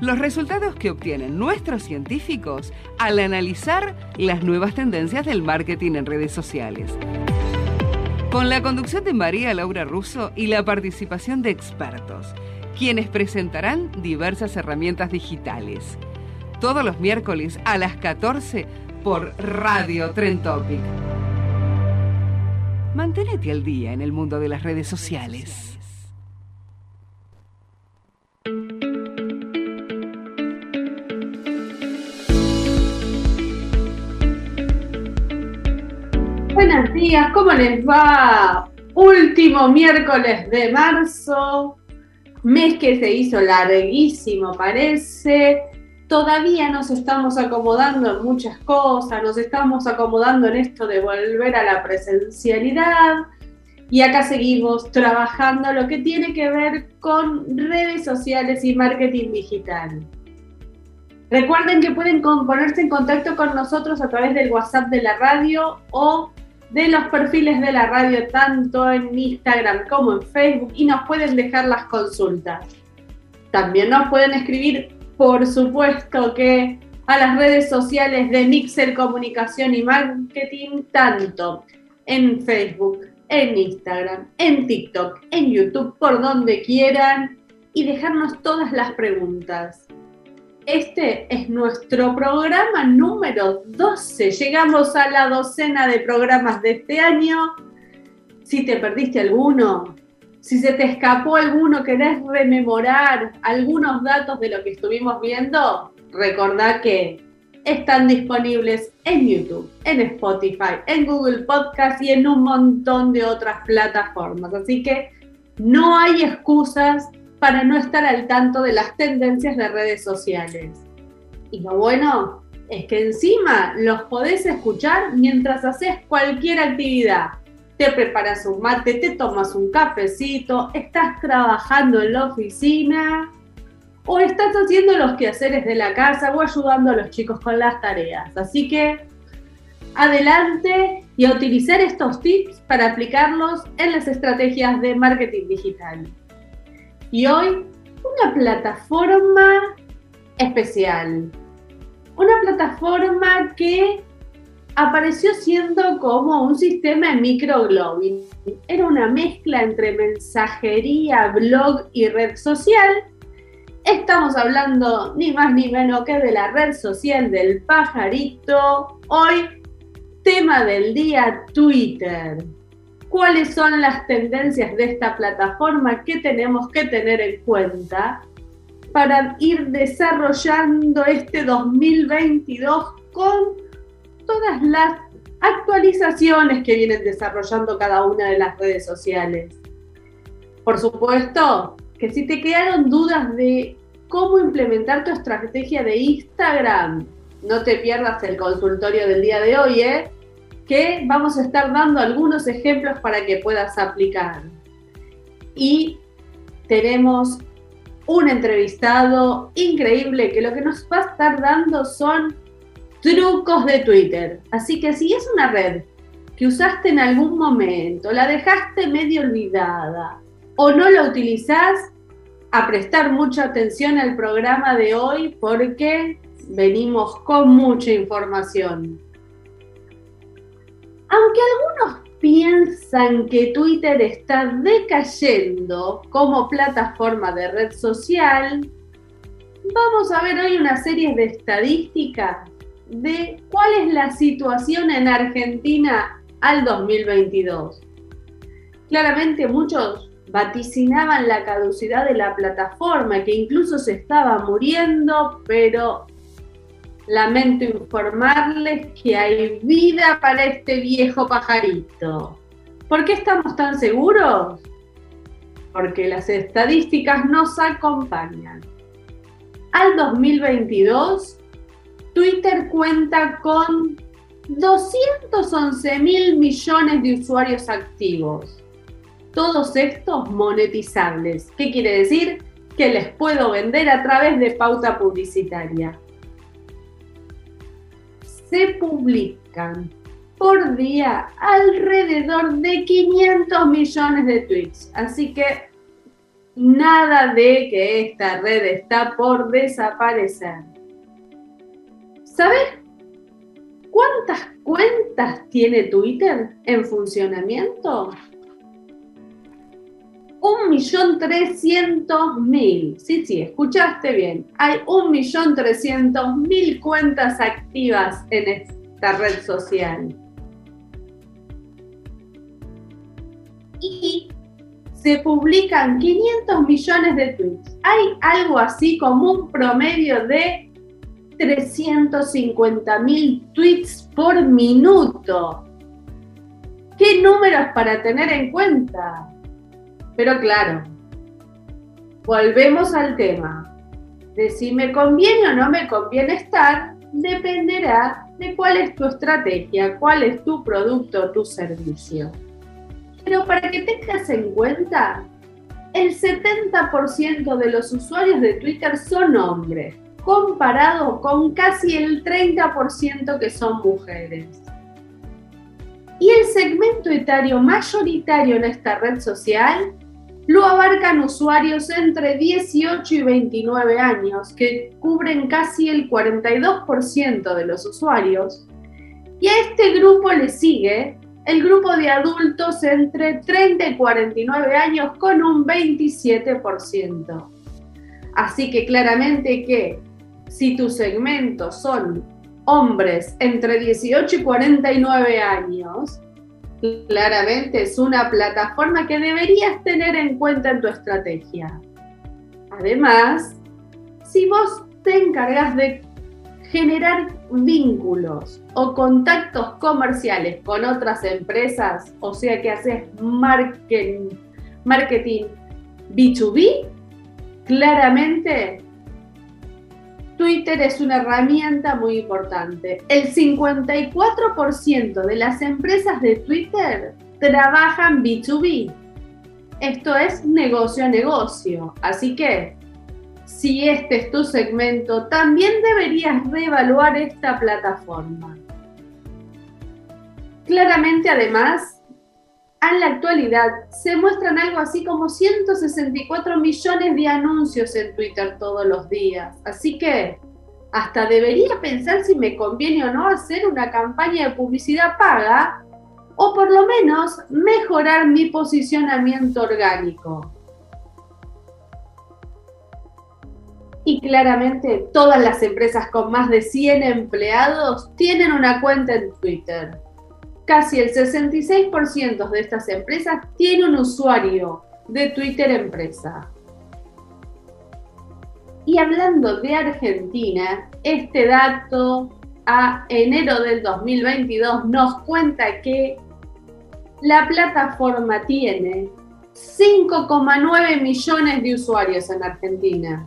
los resultados que obtienen nuestros científicos al analizar las nuevas tendencias del marketing en redes sociales. Con la conducción de María Laura Russo y la participación de expertos, quienes presentarán diversas herramientas digitales. Todos los miércoles a las 14 por Radio Trend Topic. Manténete al día en el mundo de las redes sociales. Buenos días, ¿cómo les va? Último miércoles de marzo, mes que se hizo larguísimo parece. Todavía nos estamos acomodando en muchas cosas, nos estamos acomodando en esto de volver a la presencialidad y acá seguimos trabajando lo que tiene que ver con redes sociales y marketing digital. Recuerden que pueden ponerse en contacto con nosotros a través del WhatsApp de la radio o de los perfiles de la radio tanto en Instagram como en Facebook y nos pueden dejar las consultas. También nos pueden escribir, por supuesto que a las redes sociales de Mixer Comunicación y Marketing, tanto en Facebook, en Instagram, en TikTok, en YouTube, por donde quieran y dejarnos todas las preguntas. Este es nuestro programa número 12. Llegamos a la docena de programas de este año. Si te perdiste alguno, si se te escapó alguno, querés rememorar algunos datos de lo que estuvimos viendo, recordá que están disponibles en YouTube, en Spotify, en Google Podcast y en un montón de otras plataformas. Así que no hay excusas para no estar al tanto de las tendencias de redes sociales. Y lo bueno es que encima los podés escuchar mientras haces cualquier actividad. Te preparas un mate, te tomas un cafecito, estás trabajando en la oficina o estás haciendo los quehaceres de la casa o ayudando a los chicos con las tareas. Así que adelante y a utilizar estos tips para aplicarlos en las estrategias de marketing digital. Y hoy una plataforma especial. Una plataforma que apareció siendo como un sistema de microblogging. Era una mezcla entre mensajería, blog y red social. Estamos hablando ni más ni menos que de la red social del pajarito. Hoy, tema del día, Twitter cuáles son las tendencias de esta plataforma que tenemos que tener en cuenta para ir desarrollando este 2022 con todas las actualizaciones que vienen desarrollando cada una de las redes sociales. Por supuesto que si te quedaron dudas de cómo implementar tu estrategia de Instagram, no te pierdas el consultorio del día de hoy, ¿eh? Que vamos a estar dando algunos ejemplos para que puedas aplicar. Y tenemos un entrevistado increíble que lo que nos va a estar dando son trucos de Twitter. Así que si es una red que usaste en algún momento, la dejaste medio olvidada o no la utilizás, a prestar mucha atención al programa de hoy porque venimos con mucha información. Aunque algunos piensan que Twitter está decayendo como plataforma de red social, vamos a ver hoy una serie de estadísticas de cuál es la situación en Argentina al 2022. Claramente muchos vaticinaban la caducidad de la plataforma, que incluso se estaba muriendo, pero lamento informarles que hay vida para este viejo pajarito. ¿Por qué estamos tan seguros? Porque las estadísticas nos acompañan. Al 2022, Twitter cuenta con 211 mil millones de usuarios activos. Todos estos monetizables. ¿Qué quiere decir? Que les puedo vender a través de pauta publicitaria. Se publican por día alrededor de 500 millones de tweets. Así que nada de que esta red está por desaparecer. ¿Sabes cuántas cuentas tiene Twitter en funcionamiento? Un millón trescientos mil. Sí, sí, escuchaste bien. Hay un millón trescientos mil cuentas activas en esta red social. Y se publican 500 millones de tweets. Hay algo así como un promedio de 350 mil tweets por minuto. ¿Qué números para tener en cuenta? Pero claro, volvemos al tema. De si me conviene o no me conviene estar, dependerá de cuál es tu estrategia, cuál es tu producto, tu servicio. Pero para que tengas en cuenta, el 70% de los usuarios de Twitter son hombres comparado con casi el 30% que son mujeres. Y el segmento etario mayoritario en esta red social lo abarcan usuarios entre 18 y 29 años, que cubren casi el 42% de los usuarios. Y a este grupo le sigue el grupo de adultos entre 30 y 49 años con un 27%. Así que claramente que si tus segmentos son hombres entre 18 y 49 años, claramente es una plataforma que deberías tener en cuenta en tu estrategia. Además, si vos te encargas de generar vínculos o contactos comerciales con otras empresas, o sea que haces marketing, marketing B2B, claramente Twitter es una herramienta muy importante. El 54% de las empresas de Twitter trabajan B2B. Esto es negocio a negocio. Así que, si este es tu segmento, también deberías reevaluar esta plataforma. Claramente, además, en la actualidad se muestran algo así como 164 millones de anuncios en Twitter todos los días. Así que hasta debería pensar si me conviene o no hacer una campaña de publicidad paga o por lo menos mejorar mi posicionamiento orgánico. Y claramente todas las empresas con más de 100 empleados tienen una cuenta en Twitter casi el 66% de estas empresas tiene un usuario de Twitter empresa. Y hablando de Argentina, este dato a enero del 2022 nos cuenta que la plataforma tiene 5,9 millones de usuarios en Argentina.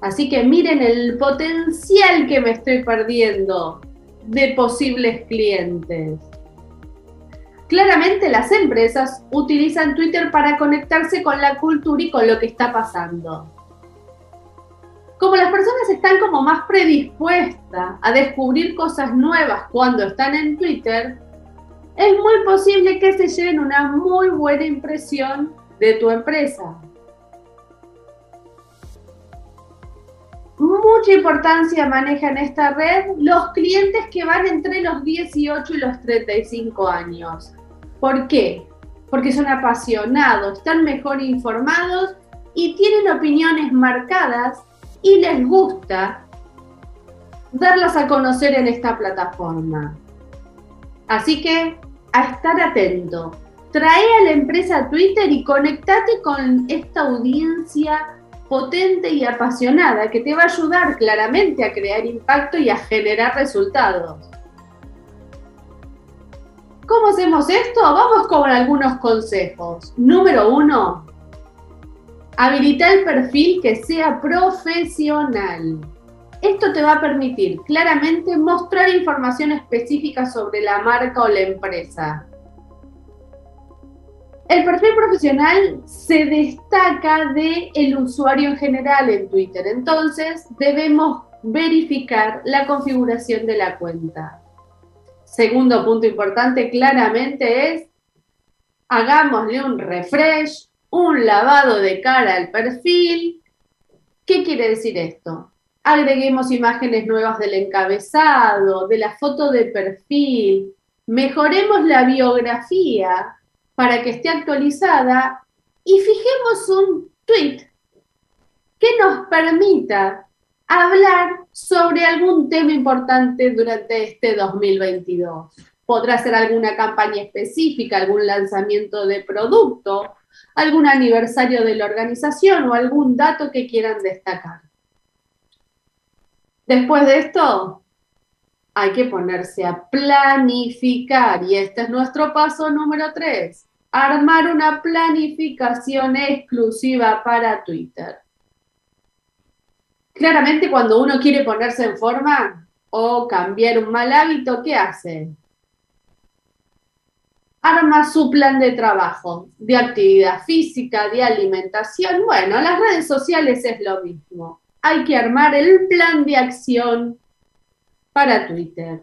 Así que miren el potencial que me estoy perdiendo de posibles clientes. Claramente las empresas utilizan Twitter para conectarse con la cultura y con lo que está pasando. Como las personas están como más predispuestas a descubrir cosas nuevas cuando están en Twitter, es muy posible que se lleven una muy buena impresión de tu empresa. Mucha importancia manejan esta red los clientes que van entre los 18 y los 35 años. ¿Por qué? Porque son apasionados, están mejor informados y tienen opiniones marcadas y les gusta darlas a conocer en esta plataforma. Así que a estar atento. Trae a la empresa Twitter y conectate con esta audiencia potente y apasionada que te va a ayudar claramente a crear impacto y a generar resultados. ¿Cómo hacemos esto? Vamos con algunos consejos. Número uno, habilita el perfil que sea profesional. Esto te va a permitir claramente mostrar información específica sobre la marca o la empresa. El perfil profesional se destaca del el usuario en general en Twitter, entonces debemos verificar la configuración de la cuenta. Segundo punto importante claramente es hagámosle un refresh, un lavado de cara al perfil. ¿Qué quiere decir esto? Agreguemos imágenes nuevas del encabezado, de la foto de perfil, mejoremos la biografía para que esté actualizada y fijemos un tweet que nos permita hablar sobre algún tema importante durante este 2022. Podrá ser alguna campaña específica, algún lanzamiento de producto, algún aniversario de la organización o algún dato que quieran destacar. Después de esto, hay que ponerse a planificar y este es nuestro paso número tres, armar una planificación exclusiva para Twitter. Claramente cuando uno quiere ponerse en forma o cambiar un mal hábito, ¿qué hace? Arma su plan de trabajo, de actividad física, de alimentación. Bueno, las redes sociales es lo mismo. Hay que armar el plan de acción para Twitter.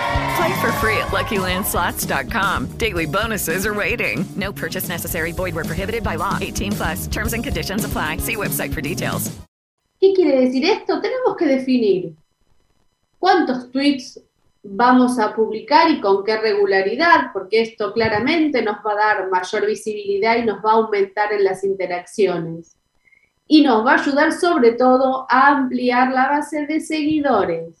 Play for free at LuckyLandSlots.com. Daily bonuses are waiting. No purchase necessary. Void where prohibited by law. 18 plus. Terms and conditions apply. See website for details. ¿Qué quiere decir esto? Tenemos que definir cuántos tweets vamos a publicar y con qué regularidad, porque esto claramente nos va a dar mayor visibilidad y nos va a aumentar en las interacciones. Y nos va a ayudar sobre todo a ampliar la base de seguidores.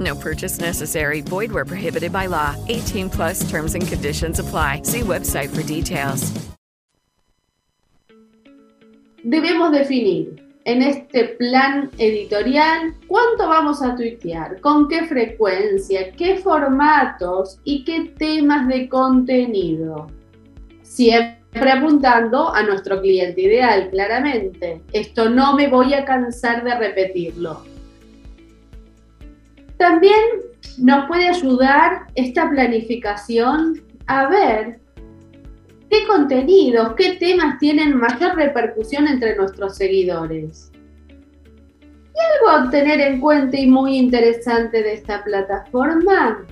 No purchase necessary. Void where prohibited by law. 18 plus terms and conditions apply. See website for details. Debemos definir en este plan editorial cuánto vamos a tuitear, con qué frecuencia, qué formatos y qué temas de contenido. Siempre apuntando a nuestro cliente ideal, claramente. Esto no me voy a cansar de repetirlo. También nos puede ayudar esta planificación a ver qué contenidos, qué temas tienen mayor repercusión entre nuestros seguidores. Y algo a tener en cuenta y muy interesante de esta plataforma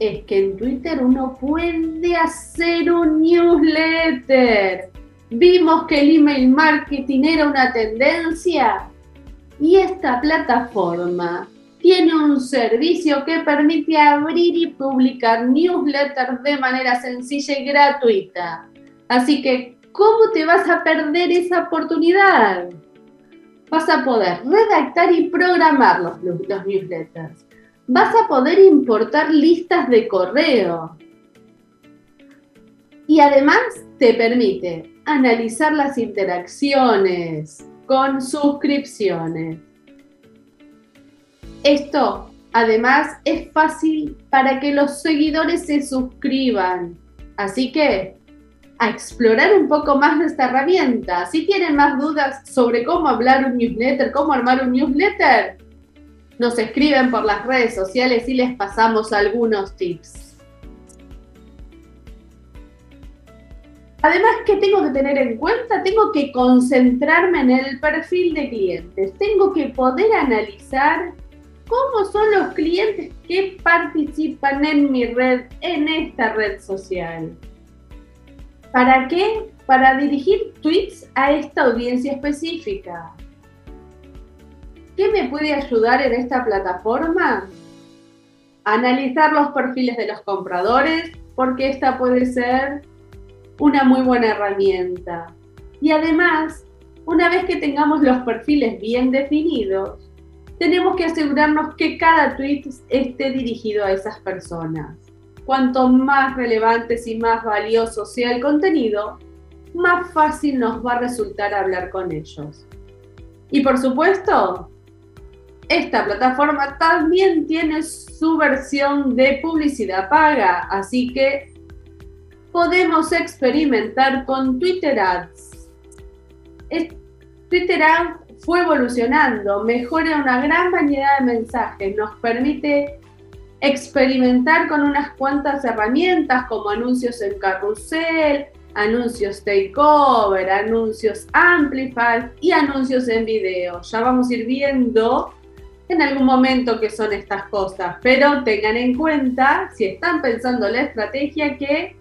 es que en Twitter uno puede hacer un newsletter. Vimos que el email marketing era una tendencia y esta plataforma tiene un servicio que permite abrir y publicar newsletters de manera sencilla y gratuita. Así que, ¿cómo te vas a perder esa oportunidad? Vas a poder redactar y programar los, newsletters. Vas a poder importar listas de correo. Y además te permite analizar las interacciones con suscripciones esto, además, es fácil para que los seguidores se suscriban. Así que, a explorar un poco más de esta herramienta. Si tienen más dudas sobre cómo hablar un newsletter, cómo armar un newsletter, nos escriben por las redes sociales y les pasamos algunos tips. Además, ¿qué tengo que tener en cuenta? Tengo que concentrarme en el perfil de clientes. Tengo que poder analizar cómo son los clientes que participan en mi red, en esta red social. ¿Para qué? Para dirigir tweets a esta audiencia específica. ¿Qué me puede ayudar en esta plataforma? Analizar los perfiles de los compradores, porque esta puede ser una muy buena herramienta. Y además, una vez que tengamos los perfiles bien definidos, tenemos que asegurarnos que cada tweet esté dirigido a esas personas. Cuanto más relevantes y más valioso sea el contenido, más fácil nos va a resultar hablar con ellos. Y por supuesto, esta plataforma también tiene su versión de publicidad paga, así que podemos experimentar con Twitter Ads. Twitter Ads fue evolucionando, mejora una gran variedad de mensajes, nos permite experimentar con unas cuantas herramientas como anuncios en carrusel, anuncios takeover, anuncios amplify y anuncios en video. Ya vamos a ir viendo en algún momento qué son estas cosas, pero tengan en cuenta, si están pensando la estrategia, que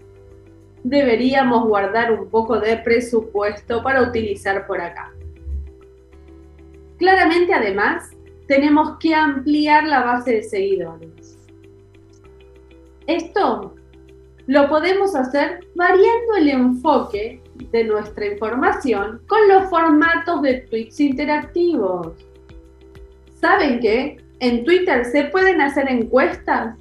deberíamos guardar un poco de presupuesto para utilizar por acá. Claramente, además, tenemos que ampliar la base de seguidores. Esto lo podemos hacer variando el enfoque de nuestra información con los formatos de tweets interactivos. ¿Saben qué? En Twitter se pueden hacer encuestas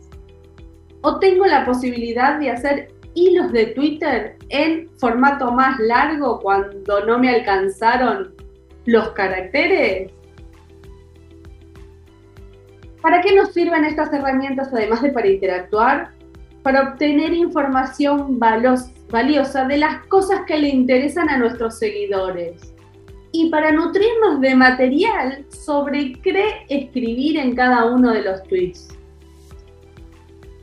o tengo la posibilidad de hacer hilos de Twitter en formato más largo cuando no me alcanzaron los caracteres. ¿Para qué nos sirven estas herramientas además de para interactuar? Para obtener información valiosa de las cosas que le interesan a nuestros seguidores y para nutrirnos de material sobre qué escribir en cada uno de los tweets.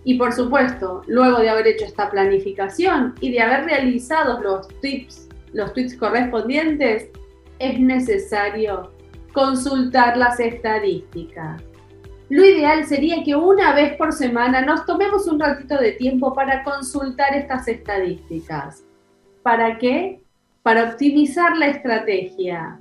Y por supuesto, luego de haber hecho esta planificación y de haber realizado los tips, los tweets correspondientes, es necesario consultar las estadísticas. Lo ideal sería que una vez por semana nos tomemos un ratito de tiempo para consultar estas estadísticas. ¿Para qué? Para optimizar la estrategia.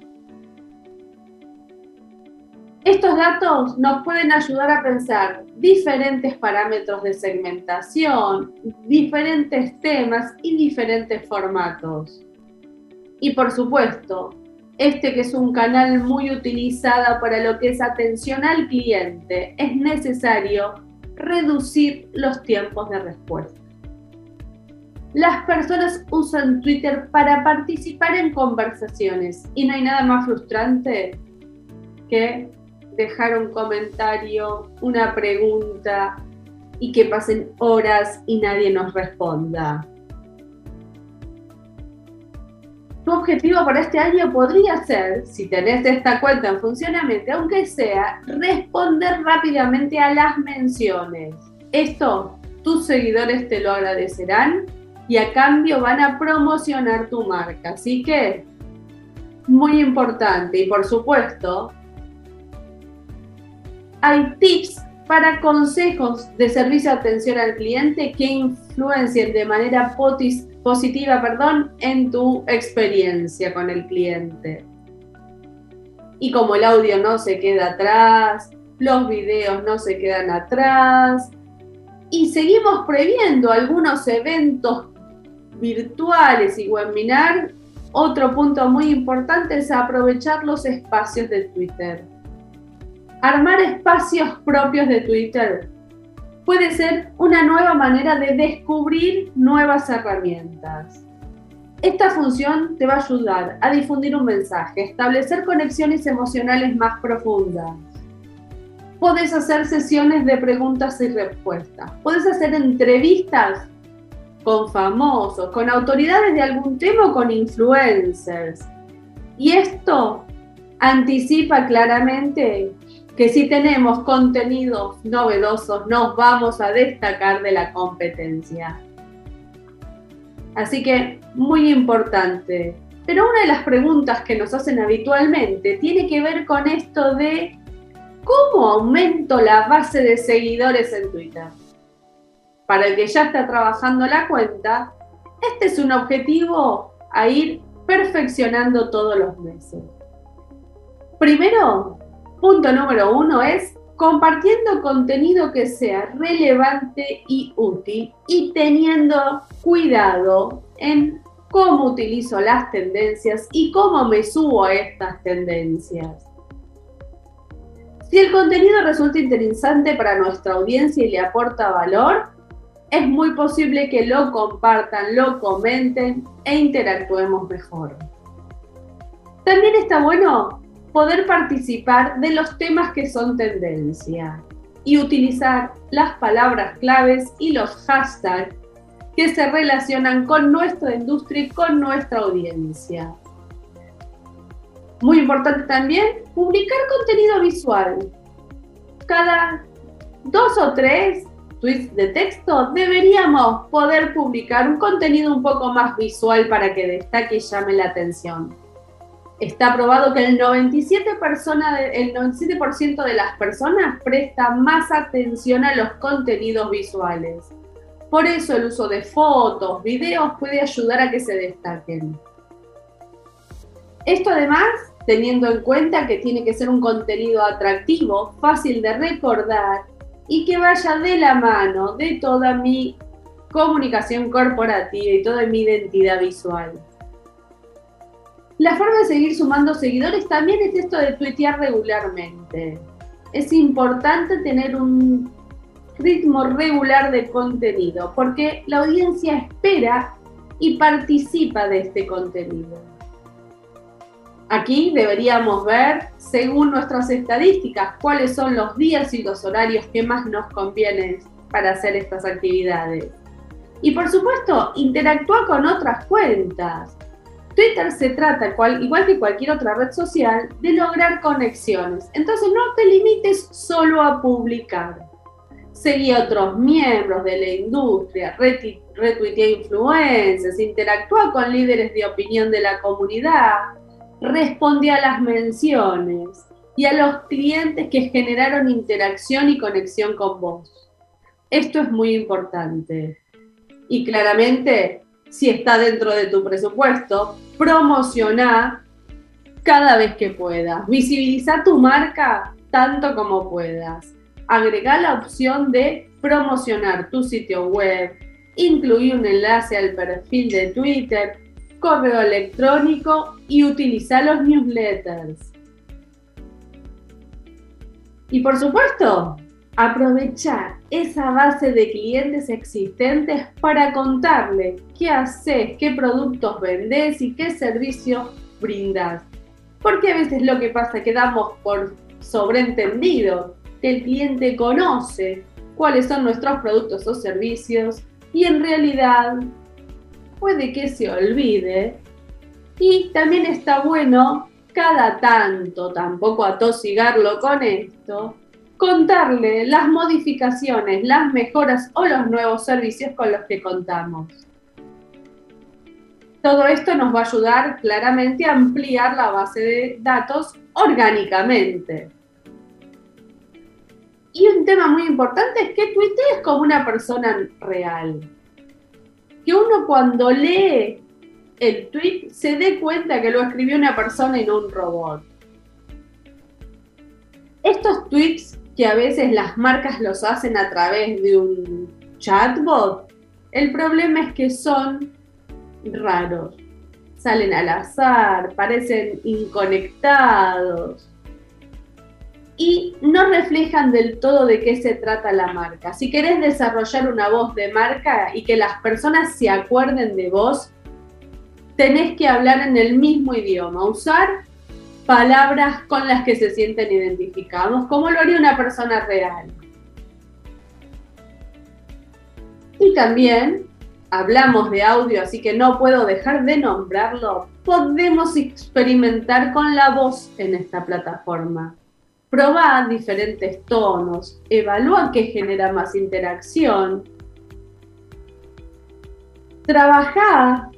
Estos datos nos pueden ayudar a pensar diferentes parámetros de segmentación, diferentes temas y diferentes formatos. Y por supuesto, este que es un canal muy utilizado para lo que es atención al cliente, es necesario reducir los tiempos de respuesta. Las personas usan Twitter para participar en conversaciones y no hay nada más frustrante que dejar un comentario, una pregunta y que pasen horas y nadie nos responda. Tu objetivo para este año podría ser, si tenés esta cuenta en funcionamiento, aunque sea, responder rápidamente a las menciones. Esto tus seguidores te lo agradecerán y a cambio van a promocionar tu marca. Así que, muy importante y por supuesto, hay tips para consejos de servicio de atención al cliente que influencien de manera positiva perdón, en tu experiencia con el cliente. Y como el audio no se queda atrás, los videos no se quedan atrás y seguimos previendo algunos eventos virtuales y webinar. Otro punto muy importante es aprovechar los espacios de Twitter. Armar espacios propios de Twitter puede ser una nueva manera de descubrir nuevas herramientas. Esta función te va a ayudar a difundir un mensaje, establecer conexiones emocionales más profundas. Puedes hacer sesiones de preguntas y respuestas. Puedes hacer entrevistas con famosos, con autoridades de algún tema o con influencers. Y esto anticipa claramente que si tenemos contenidos novedosos nos vamos a destacar de la competencia. Así que muy importante. Pero una de las preguntas que nos hacen habitualmente tiene que ver con esto de cómo aumento la base de seguidores en Twitter. Para el que ya está trabajando la cuenta, este es un objetivo a ir perfeccionando todos los meses. Primero, Punto número uno es compartiendo contenido que sea relevante y útil y teniendo cuidado en cómo utilizo las tendencias y cómo me subo a estas tendencias. Si el contenido resulta interesante para nuestra audiencia y le aporta valor, es muy posible que lo compartan, lo comenten e interactuemos mejor. También está bueno poder participar de los temas que son tendencia y utilizar las palabras claves y los hashtags que se relacionan con nuestra industria y con nuestra audiencia. Muy importante también, publicar contenido visual. Cada dos o tres tweets de texto deberíamos poder publicar un contenido un poco más visual para que destaque y llame la atención está probado que el 97%, de, las personas presta más atención a los contenidos visuales. Por eso el uso de fotos, videos puede ayudar a que se destaquen. Esto además, teniendo en cuenta que tiene que ser un contenido atractivo, fácil de recordar y que vaya de la mano de toda mi comunicación corporativa y toda mi identidad visual. La forma de seguir sumando seguidores también es esto de tuitear regularmente. Es importante tener un ritmo regular de contenido porque la audiencia espera y participa de este contenido. Aquí deberíamos ver, según nuestras estadísticas, cuáles son los días y los horarios que más nos convienen para hacer estas actividades. Y por supuesto, interactúa con otras cuentas. Twitter se trata, igual que cualquier otra red social, de lograr conexiones. Entonces no te limites solo a publicar. Seguí a otros miembros de la industria, retuitea influencers, interactúa con líderes de opinión de la comunidad, responde a las menciones y a los clientes que generaron interacción y conexión con vos. Esto es muy importante. Y claramente si está dentro de tu presupuesto, promociona cada vez que puedas, visibiliza tu marca tanto como puedas, agrega la opción de promocionar tu sitio web, incluir un enlace al perfil de Twitter, correo electrónico y utiliza los newsletters. Y por supuesto, aprovechar esa base de clientes existentes para contarle qué haces, qué productos vendes y qué servicio brindas. Porque a veces lo que pasa es que damos por sobreentendido que el cliente conoce cuáles son nuestros productos o servicios y en realidad puede que se olvide. Y también está bueno cada tanto, tampoco atosigarlo con esto, contarle las modificaciones, las mejoras o los nuevos servicios con los que contamos. Todo esto nos va a ayudar claramente a ampliar la base de datos orgánicamente. Y un tema muy importante es que es como una persona real. Que uno cuando lee el tweet se dé cuenta que lo escribió una persona y no un robot. Estos tweets que a veces las marcas los hacen a través de un chatbot, el problema es que son raros. Salen al azar, parecen inconectados y no reflejan del todo de qué se trata la marca. Si querés desarrollar una voz de marca y que las personas se acuerden de vos, tenés que hablar en el mismo idioma, usar palabras con las que se sienten identificados, como lo haría una persona real. Y también hablamos de audio, así que no puedo dejar de nombrarlo. Podemos experimentar con la voz en esta plataforma. Probar diferentes tonos, evalúa qué genera más interacción. Trabajar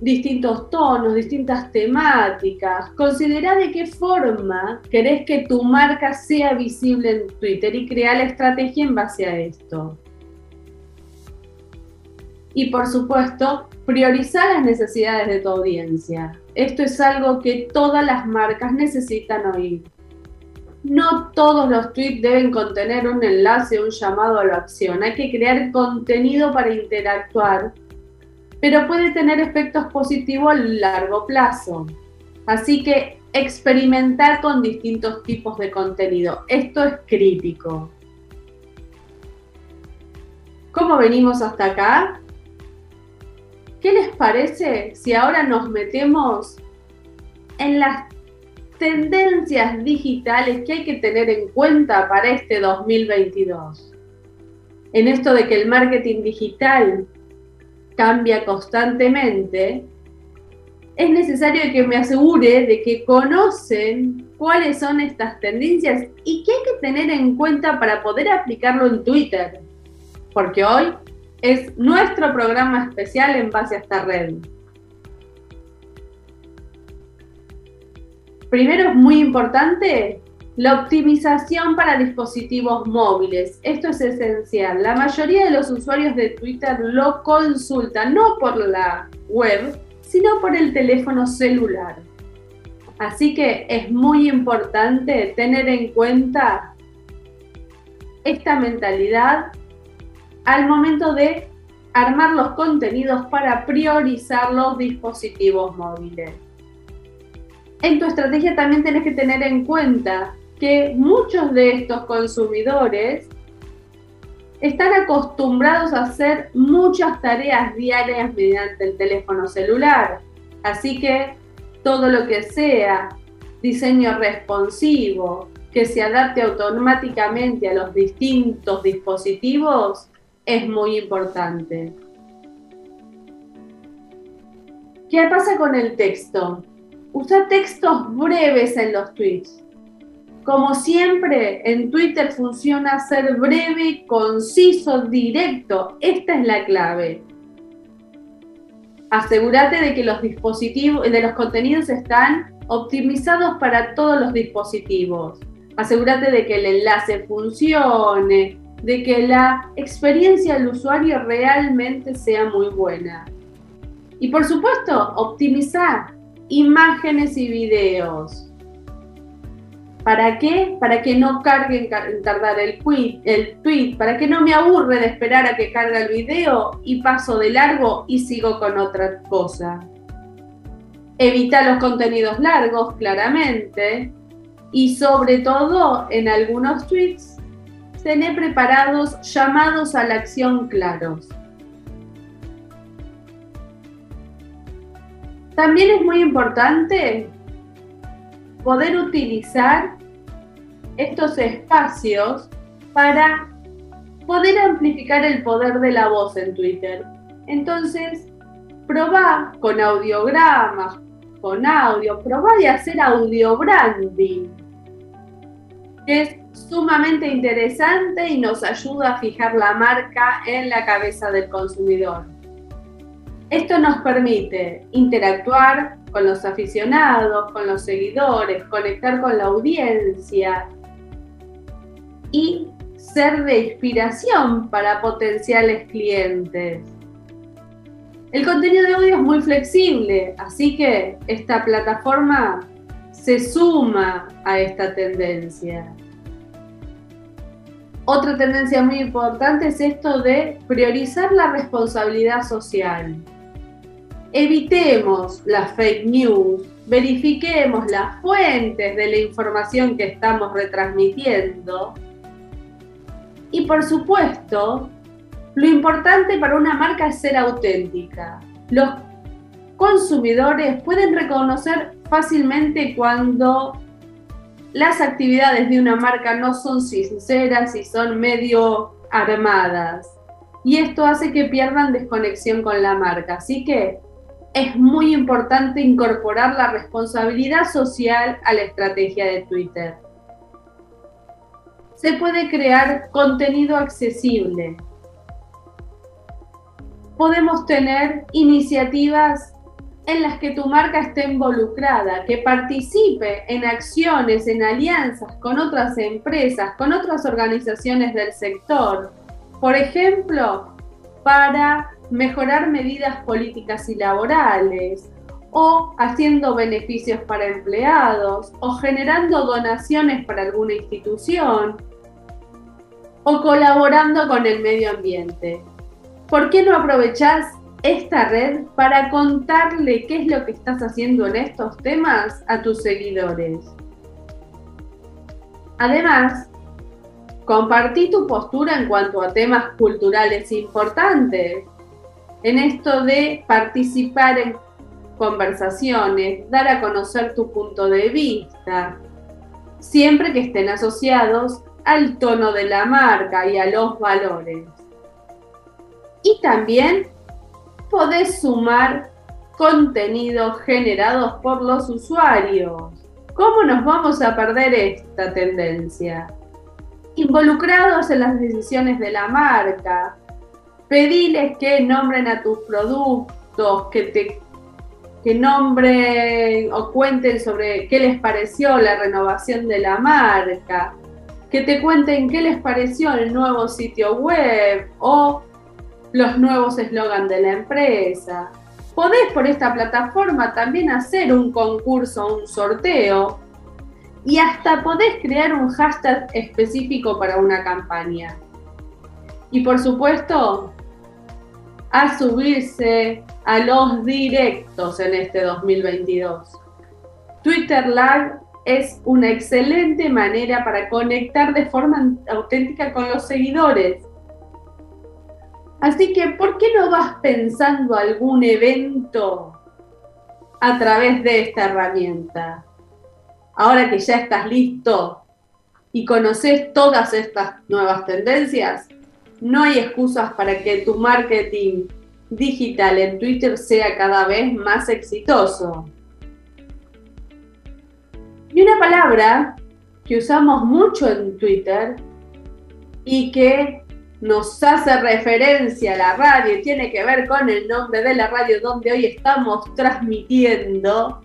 distintos tonos, distintas temáticas. Considera de qué forma querés que tu marca sea visible en Twitter y crea la estrategia en base a esto. Y por supuesto, priorizar las necesidades de tu audiencia. Esto es algo que todas las marcas necesitan oír. No todos los tweets deben contener un enlace o un llamado a la acción. Hay que crear contenido para interactuar pero puede tener efectos positivos a largo plazo. Así que experimentar con distintos tipos de contenido. Esto es crítico. ¿Cómo venimos hasta acá? ¿Qué les parece si ahora nos metemos en las tendencias digitales que hay que tener en cuenta para este 2022? En esto de que el marketing digital cambia constantemente, es necesario que me asegure de que conocen cuáles son estas tendencias y qué hay que tener en cuenta para poder aplicarlo en Twitter. Porque hoy es nuestro programa especial en base a esta red. Primero es muy importante la optimización para dispositivos móviles. Esto es esencial. La mayoría de los usuarios de Twitter lo consultan no por la web, sino por el teléfono celular. Así que es muy importante tener en cuenta esta mentalidad al momento de armar los contenidos para priorizar los dispositivos móviles. En tu estrategia también tienes que tener en cuenta que muchos de estos consumidores están acostumbrados a hacer muchas tareas diarias mediante el teléfono celular. Así que todo lo que sea diseño responsivo, que se adapte automáticamente a los distintos dispositivos, es muy importante. ¿Qué pasa con el texto? Usa textos breves en los tweets. Como siempre, en Twitter funciona ser breve, conciso, directo. Esta es la clave. Asegúrate de que los dispositivos, de los contenidos están optimizados para todos los dispositivos. Asegúrate de que el enlace funcione, de que la experiencia del usuario realmente sea muy buena. Y por supuesto, optimizar imágenes y videos. ¿Para qué? Para que no cargue en tardar el, el tweet, para que no me aburre de esperar a que cargue el video y paso de largo y sigo con otra cosa. Evita los contenidos largos, claramente, y sobre todo en algunos tweets, tener preparados llamados a la acción claros. También es muy importante poder utilizar estos espacios para poder amplificar el poder de la voz en Twitter. Entonces, probá con audiogramas, con audio, probá de hacer audio branding, que es sumamente interesante y nos ayuda a fijar la marca en la cabeza del consumidor. Esto nos permite interactuar con los aficionados, con los seguidores, conectar con la audiencia y ser de inspiración para potenciales clientes. El contenido de audio es muy flexible, así que esta plataforma se suma a esta tendencia. Otra tendencia muy importante es esto de priorizar la responsabilidad social. Evitemos las fake news, verifiquemos las fuentes de la información que estamos retransmitiendo y por supuesto, lo importante para una marca es ser auténtica. Los consumidores pueden reconocer fácilmente cuando las actividades de una marca no son sinceras y son medio armadas. Y esto hace que pierdan desconexión con la marca. Así que es muy importante incorporar la responsabilidad social a la estrategia de Twitter. Se puede crear contenido accesible. Podemos tener iniciativas en las que tu marca esté involucrada, que participe en acciones, en alianzas con otras empresas, con otras organizaciones del sector. Por ejemplo, para mejorar medidas políticas y laborales, o haciendo beneficios para empleados, o generando donaciones para alguna institución, o colaborando con el medio ambiente. ¿Por qué no aprovechás esta red para contarle qué es lo que estás haciendo en estos temas a tus seguidores. Además, compartí tu postura en cuanto a temas culturales importantes. En esto de participar en conversaciones, dar a conocer tu punto de vista, siempre que estén asociados al tono de la marca y a los valores. Y también podés sumar contenidos generados por los usuarios. ¿Cómo nos vamos a perder esta tendencia? Involucrados en las decisiones de la marca, pediles que nombren a tus productos, que te que nombren o cuenten sobre qué les pareció la renovación de la marca, que te cuenten qué les pareció el nuevo sitio web o los nuevos eslogan de la empresa. Podés por esta plataforma también hacer un concurso, un sorteo y hasta podés crear un hashtag específico para una campaña. Y por supuesto, a subirse a los directos en este 2022. Twitter Live es una excelente manera para conectar de forma auténtica con los seguidores Así que, ¿por qué no vas pensando algún evento a través de esta herramienta? Ahora que ya estás listo y conoces todas estas nuevas tendencias, no hay excusas para que tu marketing digital en Twitter sea cada vez más exitoso. Y una palabra que usamos mucho en Twitter y que nos hace referencia a la radio y tiene que ver con el nombre de la radio donde hoy estamos transmitiendo,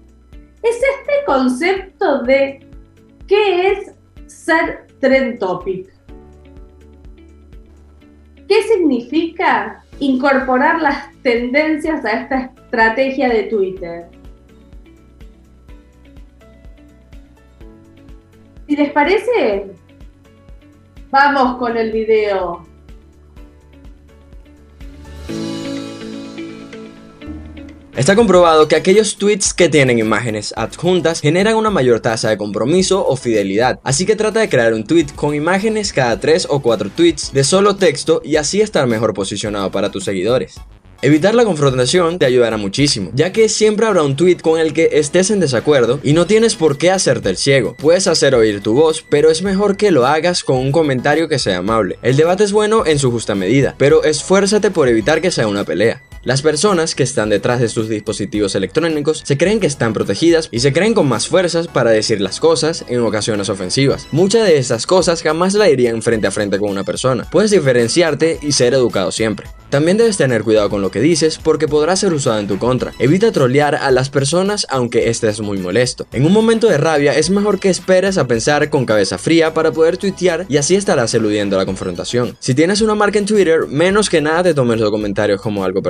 es este concepto de qué es ser trend topic. ¿Qué significa incorporar las tendencias a esta estrategia de Twitter? Si les parece, vamos con el video. Está comprobado que aquellos tweets que tienen imágenes adjuntas generan una mayor tasa de compromiso o fidelidad, así que trata de crear un tweet con imágenes cada 3 o 4 tweets de solo texto y así estar mejor posicionado para tus seguidores. Evitar la confrontación te ayudará muchísimo, ya que siempre habrá un tweet con el que estés en desacuerdo y no tienes por qué hacerte el ciego. Puedes hacer oír tu voz, pero es mejor que lo hagas con un comentario que sea amable. El debate es bueno en su justa medida, pero esfuérzate por evitar que sea una pelea. Las personas que están detrás de sus dispositivos electrónicos se creen que están protegidas y se creen con más fuerzas para decir las cosas en ocasiones ofensivas. Muchas de estas cosas jamás la dirían frente a frente con una persona. Puedes diferenciarte y ser educado siempre. También debes tener cuidado con lo que dices porque podrá ser usado en tu contra. Evita trolear a las personas aunque estés muy molesto. En un momento de rabia es mejor que esperes a pensar con cabeza fría para poder tuitear y así estarás eludiendo la confrontación. Si tienes una marca en Twitter, menos que nada te tomes los comentarios como algo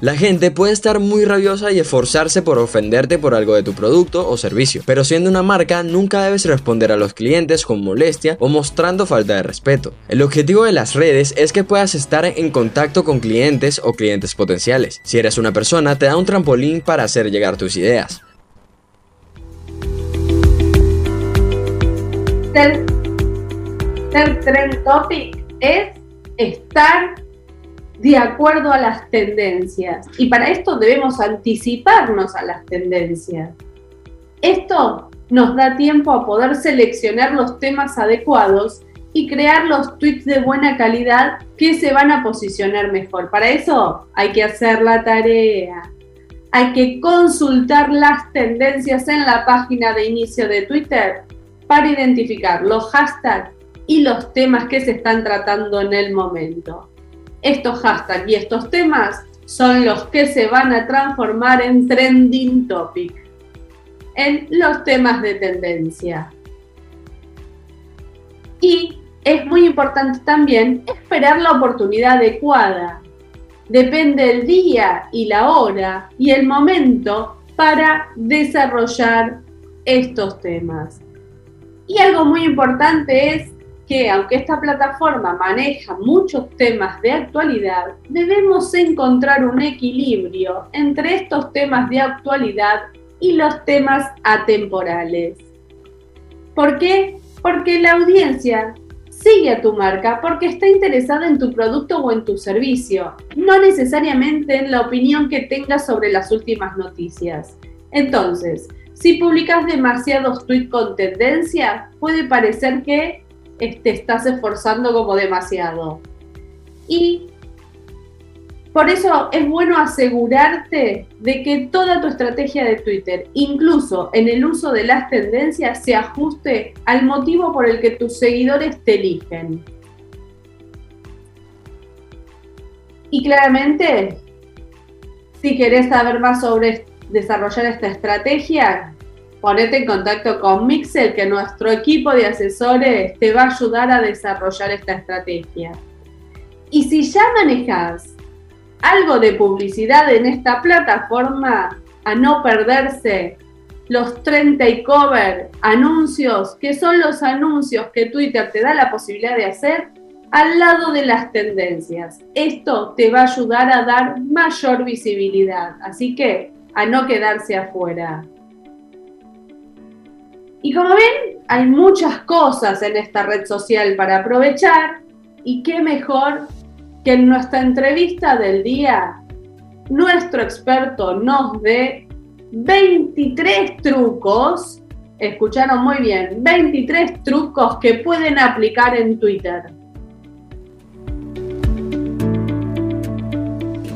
La gente puede estar muy rabiosa y esforzarse por ofenderte por algo de tu producto o servicio, pero siendo una marca nunca debes responder a los clientes con molestia o mostrando falta de respeto. El objetivo de las redes es que puedas estar en contacto con clientes o clientes potenciales. Si eres una persona, te da un trampolín para hacer llegar tus ideas. Ser, ser trend topic es estar de acuerdo a las tendencias. Y para esto debemos anticiparnos a las tendencias. Esto nos da tiempo a poder seleccionar los temas adecuados y crear los tweets de buena calidad que se van a posicionar mejor. Para eso hay que hacer la tarea. Hay que consultar las tendencias en la página de inicio de Twitter para identificar los hashtags y los temas que se están tratando en el momento. Estos hashtags y estos temas son los que se van a transformar en trending topic, en los temas de tendencia. Y es muy importante también esperar la oportunidad adecuada. Depende el día y la hora y el momento para desarrollar estos temas. Y algo muy importante es que aunque esta plataforma maneja muchos temas de actualidad, debemos encontrar un equilibrio entre estos temas de actualidad y los temas atemporales. ¿Por qué? Porque la audiencia sigue a tu marca porque está interesada en tu producto o en tu servicio, no necesariamente en la opinión que tengas sobre las últimas noticias. Entonces, si publicas demasiados tweets con tendencia, puede parecer que te estás esforzando como demasiado. Y por eso es bueno asegurarte de que toda tu estrategia de Twitter, incluso en el uso de las tendencias, se ajuste al motivo por el que tus seguidores te eligen. Y claramente, si querés saber más sobre desarrollar esta estrategia, ponete en contacto con Mixel, que nuestro equipo de asesores te va a ayudar a desarrollar esta estrategia. Y si ya manejas algo de publicidad en esta plataforma, a no perderse los 30 y cover anuncios, que son los anuncios que Twitter te da la posibilidad de hacer al lado de las tendencias. Esto te va a ayudar a dar mayor visibilidad, así que a no quedarse afuera. Y como ven, hay muchas cosas en esta red social para aprovechar y qué mejor que en nuestra entrevista del día nuestro experto nos dé 23 trucos, escucharon muy bien, 23 trucos que pueden aplicar en Twitter.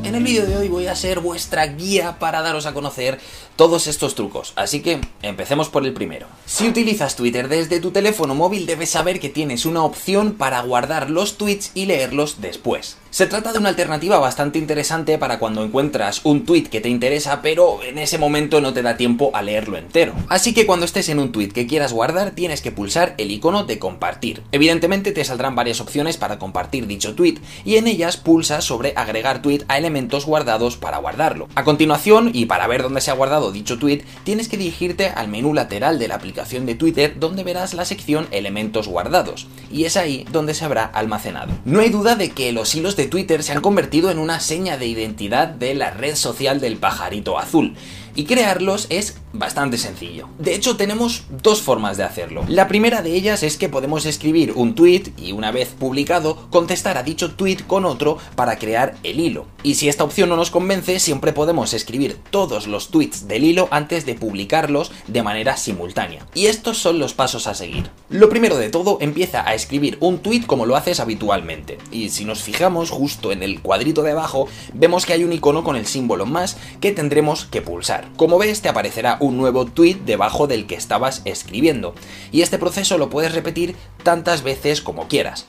En el vídeo de hoy voy a ser vuestra guía para daros a conocer todos estos trucos, así que empecemos por el primero. Si utilizas Twitter desde tu teléfono móvil debes saber que tienes una opción para guardar los tweets y leerlos después. Se trata de una alternativa bastante interesante para cuando encuentras un tweet que te interesa pero en ese momento no te da tiempo a leerlo entero. Así que cuando estés en un tweet que quieras guardar tienes que pulsar el icono de compartir. Evidentemente te saldrán varias opciones para compartir dicho tweet y en ellas pulsas sobre agregar tweet a elementos guardados para guardarlo. A continuación y para ver dónde se ha guardado dicho tweet tienes que dirigirte al menú lateral de la aplicación de Twitter donde verás la sección elementos guardados y es ahí donde se habrá almacenado. No hay duda de que los hilos de Twitter se han convertido en una seña de identidad de la red social del pajarito azul y crearlos es bastante sencillo. De hecho, tenemos dos formas de hacerlo. La primera de ellas es que podemos escribir un tweet y una vez publicado, contestar a dicho tweet con otro para crear el hilo. Y si esta opción no nos convence, siempre podemos escribir todos los tweets del hilo antes de publicarlos de manera simultánea. Y estos son los pasos a seguir. Lo primero de todo, empieza a escribir un tweet como lo haces habitualmente. Y si nos fijamos justo en el cuadrito de abajo, vemos que hay un icono con el símbolo más que tendremos que pulsar. Como ves, te aparecerá un nuevo tweet debajo del que estabas escribiendo. Y este proceso lo puedes repetir tantas veces como quieras.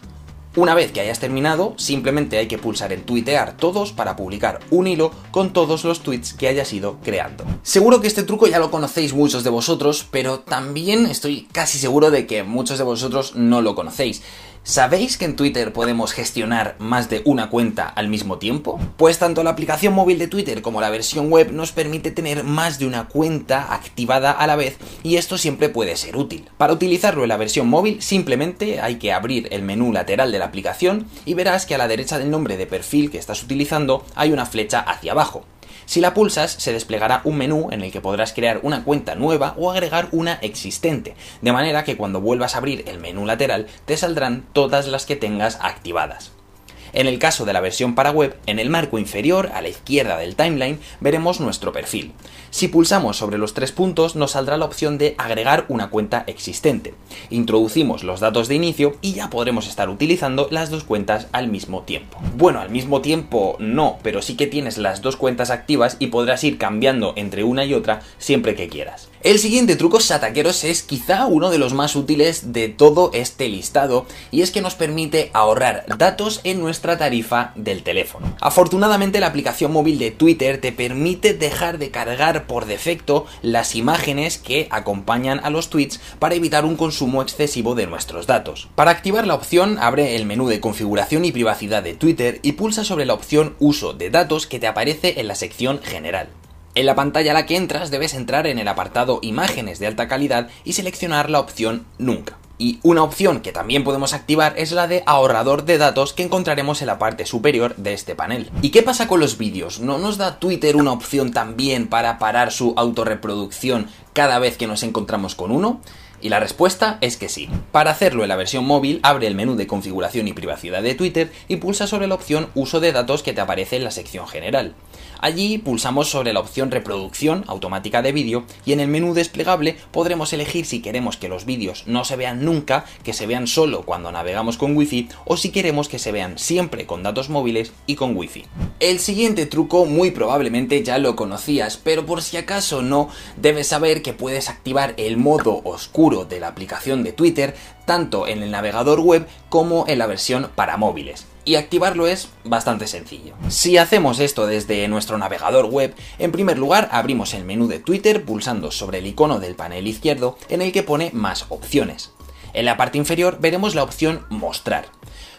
Una vez que hayas terminado, simplemente hay que pulsar en tuitear todos para publicar un hilo con todos los tweets que hayas ido creando. Seguro que este truco ya lo conocéis muchos de vosotros, pero también estoy casi seguro de que muchos de vosotros no lo conocéis. ¿Sabéis que en Twitter podemos gestionar más de una cuenta al mismo tiempo? Pues tanto la aplicación móvil de Twitter como la versión web nos permite tener más de una cuenta activada a la vez y esto siempre puede ser útil. Para utilizarlo en la versión móvil simplemente hay que abrir el menú lateral de la aplicación y verás que a la derecha del nombre de perfil que estás utilizando hay una flecha hacia abajo. Si la pulsas, se desplegará un menú en el que podrás crear una cuenta nueva o agregar una existente, de manera que cuando vuelvas a abrir el menú lateral te saldrán todas las que tengas activadas. En el caso de la versión para web, en el marco inferior, a la izquierda del timeline, veremos nuestro perfil. Si pulsamos sobre los tres puntos, nos saldrá la opción de agregar una cuenta existente. Introducimos los datos de inicio y ya podremos estar utilizando las dos cuentas al mismo tiempo. Bueno, al mismo tiempo no, pero sí que tienes las dos cuentas activas y podrás ir cambiando entre una y otra siempre que quieras. El siguiente truco, sataqueros, es quizá uno de los más útiles de todo este listado y es que nos permite ahorrar datos en nuestra tarifa del teléfono. Afortunadamente la aplicación móvil de Twitter te permite dejar de cargar por defecto las imágenes que acompañan a los tweets para evitar un consumo excesivo de nuestros datos. Para activar la opción, abre el menú de configuración y privacidad de Twitter y pulsa sobre la opción uso de datos que te aparece en la sección general. En la pantalla a la que entras debes entrar en el apartado Imágenes de alta calidad y seleccionar la opción Nunca. Y una opción que también podemos activar es la de ahorrador de datos que encontraremos en la parte superior de este panel. ¿Y qué pasa con los vídeos? ¿No nos da Twitter una opción también para parar su autorreproducción cada vez que nos encontramos con uno? Y la respuesta es que sí. Para hacerlo en la versión móvil, abre el menú de configuración y privacidad de Twitter y pulsa sobre la opción uso de datos que te aparece en la sección general. Allí pulsamos sobre la opción reproducción automática de vídeo y en el menú desplegable podremos elegir si queremos que los vídeos no se vean nunca, que se vean solo cuando navegamos con wifi o si queremos que se vean siempre con datos móviles y con wifi. El siguiente truco muy probablemente ya lo conocías, pero por si acaso no, debes saber que puedes activar el modo oscuro de la aplicación de Twitter tanto en el navegador web como en la versión para móviles y activarlo es bastante sencillo. Si hacemos esto desde nuestro navegador web, en primer lugar abrimos el menú de Twitter pulsando sobre el icono del panel izquierdo en el que pone más opciones. En la parte inferior veremos la opción mostrar.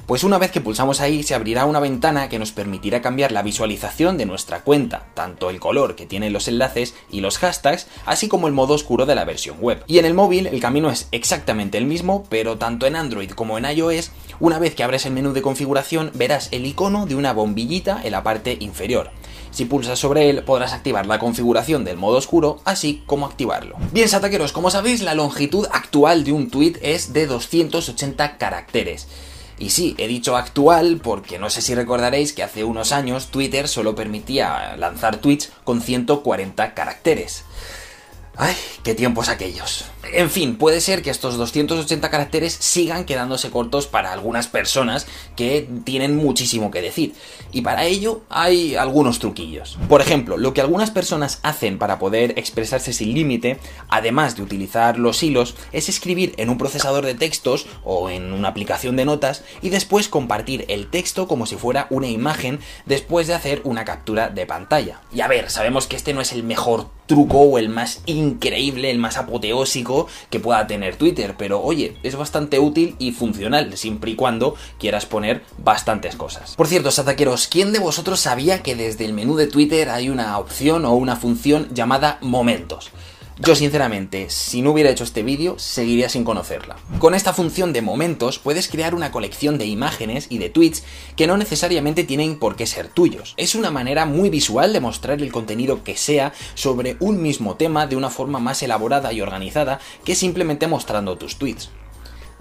Pues una vez que pulsamos ahí se abrirá una ventana que nos permitirá cambiar la visualización de nuestra cuenta, tanto el color que tienen los enlaces y los hashtags, así como el modo oscuro de la versión web. Y en el móvil el camino es exactamente el mismo, pero tanto en Android como en iOS, una vez que abres el menú de configuración verás el icono de una bombillita en la parte inferior. Si pulsas sobre él podrás activar la configuración del modo oscuro, así como activarlo. Bien, sataqueros, como sabéis, la longitud actual de un tweet es de 280 caracteres. Y sí, he dicho actual porque no sé si recordaréis que hace unos años Twitter solo permitía lanzar tweets con 140 caracteres. ¡Ay, qué tiempos aquellos! En fin, puede ser que estos 280 caracteres sigan quedándose cortos para algunas personas que tienen muchísimo que decir. Y para ello hay algunos truquillos. Por ejemplo, lo que algunas personas hacen para poder expresarse sin límite, además de utilizar los hilos, es escribir en un procesador de textos o en una aplicación de notas y después compartir el texto como si fuera una imagen después de hacer una captura de pantalla. Y a ver, sabemos que este no es el mejor truco o el más increíble, el más apoteósico que pueda tener Twitter, pero oye, es bastante útil y funcional, siempre y cuando quieras poner bastantes cosas. Por cierto, sataqueros, ¿quién de vosotros sabía que desde el menú de Twitter hay una opción o una función llamada momentos? Yo sinceramente, si no hubiera hecho este vídeo, seguiría sin conocerla. Con esta función de momentos puedes crear una colección de imágenes y de tweets que no necesariamente tienen por qué ser tuyos. Es una manera muy visual de mostrar el contenido que sea sobre un mismo tema de una forma más elaborada y organizada que simplemente mostrando tus tweets.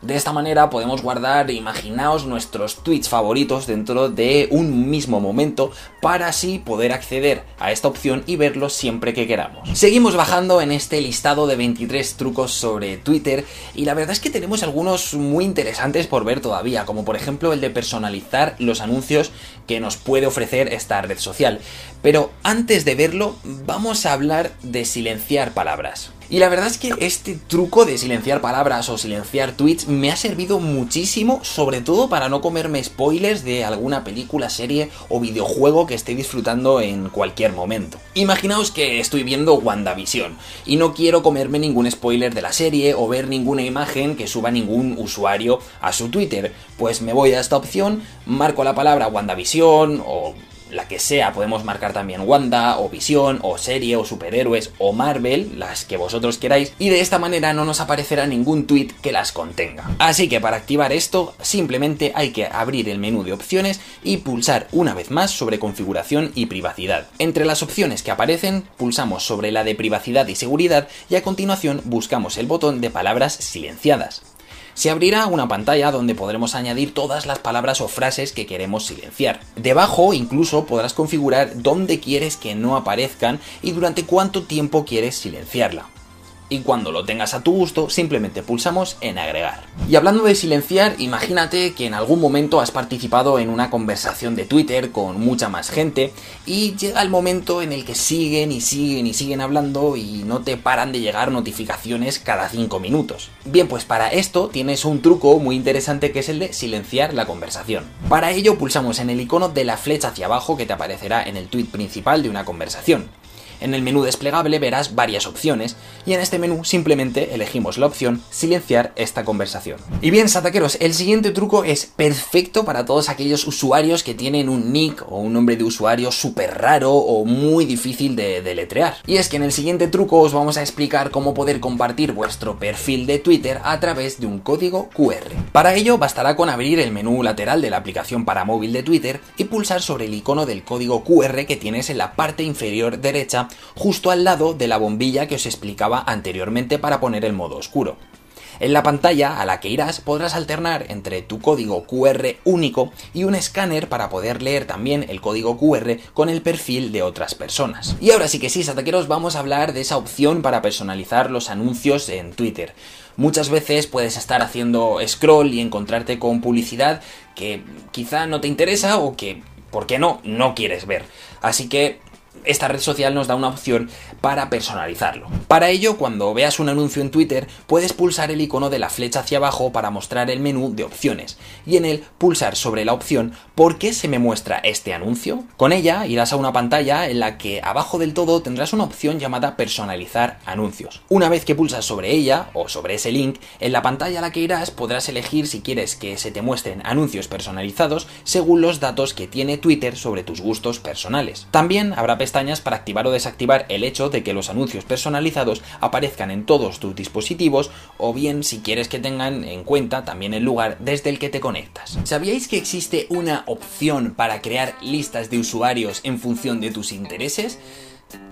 De esta manera podemos guardar, imaginaos, nuestros tweets favoritos dentro de un mismo momento para así poder acceder a esta opción y verlos siempre que queramos. Seguimos bajando en este listado de 23 trucos sobre Twitter y la verdad es que tenemos algunos muy interesantes por ver todavía, como por ejemplo el de personalizar los anuncios que nos puede ofrecer esta red social. Pero antes de verlo, vamos a hablar de silenciar palabras. Y la verdad es que este truco de silenciar palabras o silenciar tweets me ha servido muchísimo, sobre todo para no comerme spoilers de alguna película, serie o videojuego que esté disfrutando en cualquier momento. Imaginaos que estoy viendo WandaVision y no quiero comerme ningún spoiler de la serie o ver ninguna imagen que suba ningún usuario a su Twitter. Pues me voy a esta opción, marco la palabra WandaVision o la que sea, podemos marcar también Wanda, o Visión, o serie, o superhéroes, o Marvel, las que vosotros queráis, y de esta manera no nos aparecerá ningún tweet que las contenga. Así que para activar esto, simplemente hay que abrir el menú de opciones y pulsar una vez más sobre configuración y privacidad. Entre las opciones que aparecen, pulsamos sobre la de privacidad y seguridad y a continuación buscamos el botón de palabras silenciadas se abrirá una pantalla donde podremos añadir todas las palabras o frases que queremos silenciar. Debajo incluso podrás configurar dónde quieres que no aparezcan y durante cuánto tiempo quieres silenciarla y cuando lo tengas a tu gusto simplemente pulsamos en agregar. Y hablando de silenciar, imagínate que en algún momento has participado en una conversación de Twitter con mucha más gente y llega el momento en el que siguen y siguen y siguen hablando y no te paran de llegar notificaciones cada 5 minutos. Bien, pues para esto tienes un truco muy interesante que es el de silenciar la conversación. Para ello pulsamos en el icono de la flecha hacia abajo que te aparecerá en el tweet principal de una conversación. En el menú desplegable verás varias opciones y en este menú simplemente elegimos la opción silenciar esta conversación. Y bien, sataqueros, el siguiente truco es perfecto para todos aquellos usuarios que tienen un nick o un nombre de usuario súper raro o muy difícil de deletrear. Y es que en el siguiente truco os vamos a explicar cómo poder compartir vuestro perfil de Twitter a través de un código QR. Para ello bastará con abrir el menú lateral de la aplicación para móvil de Twitter y pulsar sobre el icono del código QR que tienes en la parte inferior derecha justo al lado de la bombilla que os explicaba anteriormente para poner el modo oscuro. En la pantalla a la que irás podrás alternar entre tu código QR único y un escáner para poder leer también el código QR con el perfil de otras personas. Y ahora sí que sí, sataqueros, vamos a hablar de esa opción para personalizar los anuncios en Twitter. Muchas veces puedes estar haciendo scroll y encontrarte con publicidad que quizá no te interesa o que, ¿por qué no?, no quieres ver. Así que esta red social nos da una opción para personalizarlo. Para ello, cuando veas un anuncio en Twitter, puedes pulsar el icono de la flecha hacia abajo para mostrar el menú de opciones y en él pulsar sobre la opción ¿Por qué se me muestra este anuncio? Con ella irás a una pantalla en la que abajo del todo tendrás una opción llamada personalizar anuncios. Una vez que pulsas sobre ella o sobre ese link, en la pantalla a la que irás podrás elegir si quieres que se te muestren anuncios personalizados según los datos que tiene Twitter sobre tus gustos personales. También habrá pestañas para activar o desactivar el hecho de que los anuncios personalizados aparezcan en todos tus dispositivos o bien si quieres que tengan en cuenta también el lugar desde el que te conectas. ¿Sabíais que existe una opción para crear listas de usuarios en función de tus intereses?